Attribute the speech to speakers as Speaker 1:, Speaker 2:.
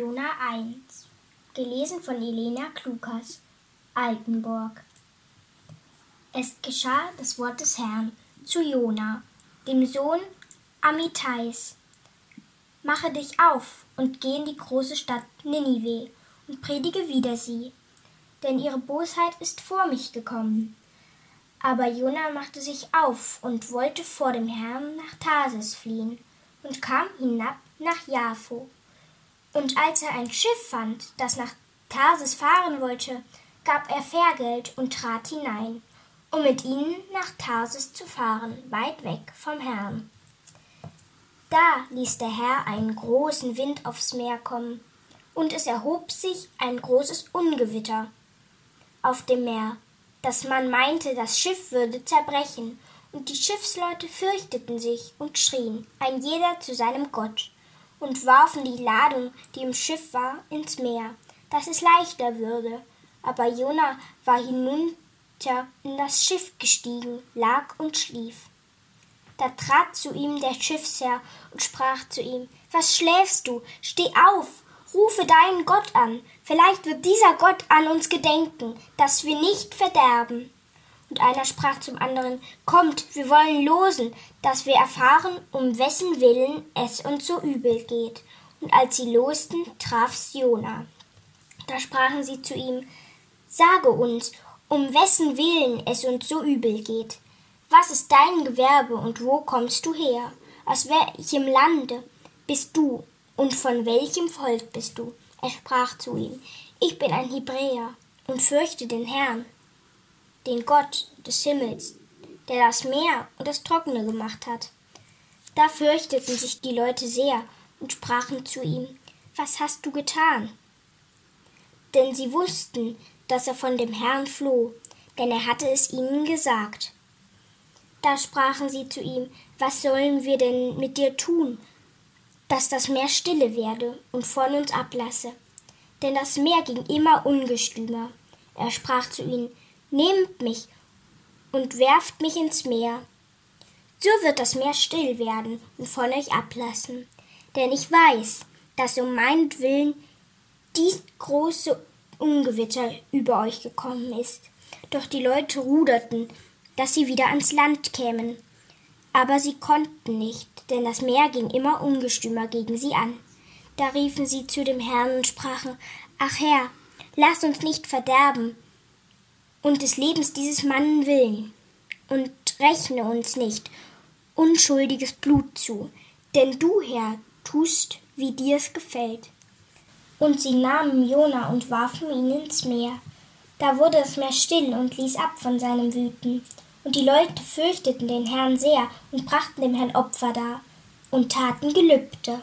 Speaker 1: Jona 1. Gelesen von Elena Klukas. Altenburg. Es geschah das Wort des Herrn zu Jona, dem Sohn Amittais. Mache dich auf und geh in die große Stadt Ninive und predige wider sie, denn ihre Bosheit ist vor mich gekommen. Aber Jona machte sich auf und wollte vor dem Herrn nach Tarsis fliehen und kam hinab nach Jaffo. Und als er ein Schiff fand, das nach Tarsis fahren wollte, gab er Fährgeld und trat hinein, um mit ihnen nach Tarsis zu fahren, weit weg vom Herrn. Da ließ der Herr einen großen Wind aufs Meer kommen, und es erhob sich ein großes Ungewitter auf dem Meer, dass man meinte, das Schiff würde zerbrechen, und die Schiffsleute fürchteten sich und schrien, ein jeder zu seinem Gott und warfen die Ladung, die im Schiff war, ins Meer, dass es leichter würde. Aber Jona war hinunter in das Schiff gestiegen, lag und schlief. Da trat zu ihm der Schiffsherr und sprach zu ihm, Was schläfst du? Steh auf, rufe deinen Gott an, vielleicht wird dieser Gott an uns gedenken, dass wir nicht verderben. Und einer sprach zum anderen, Kommt, wir wollen losen, dass wir erfahren, um wessen Willen es uns so übel geht. Und als sie losten, traf's Jona. Da sprachen sie zu ihm, Sage uns, um wessen Willen es uns so übel geht. Was ist dein Gewerbe und wo kommst du her? Aus welchem Lande bist du und von welchem Volk bist du? Er sprach zu ihm, Ich bin ein Hebräer und fürchte den Herrn, den Gott des Himmels, der das Meer und das Trockene gemacht hat. Da fürchteten sich die Leute sehr und sprachen zu ihm, Was hast du getan? Denn sie wussten, dass er von dem Herrn floh, denn er hatte es ihnen gesagt. Da sprachen sie zu ihm, Was sollen wir denn mit dir tun, dass das Meer stille werde und von uns ablasse? Denn das Meer ging immer ungestümer. Er sprach zu ihnen, Nehmt mich und werft mich ins Meer. So wird das Meer still werden und von euch ablassen. Denn ich weiß, dass um meinetwillen dies große Ungewitter über euch gekommen ist. Doch die Leute ruderten, dass sie wieder ans Land kämen. Aber sie konnten nicht, denn das Meer ging immer ungestümer gegen sie an. Da riefen sie zu dem Herrn und sprachen, Ach Herr, lass uns nicht verderben, und des Lebens dieses Mannen willen, und rechne uns nicht unschuldiges Blut zu, denn du, Herr, tust, wie dir's gefällt. Und sie nahmen Jona und warfen ihn ins Meer. Da wurde das Meer still und ließ ab von seinem Wüten. Und die Leute fürchteten den Herrn sehr und brachten dem Herrn Opfer dar und taten Gelübde.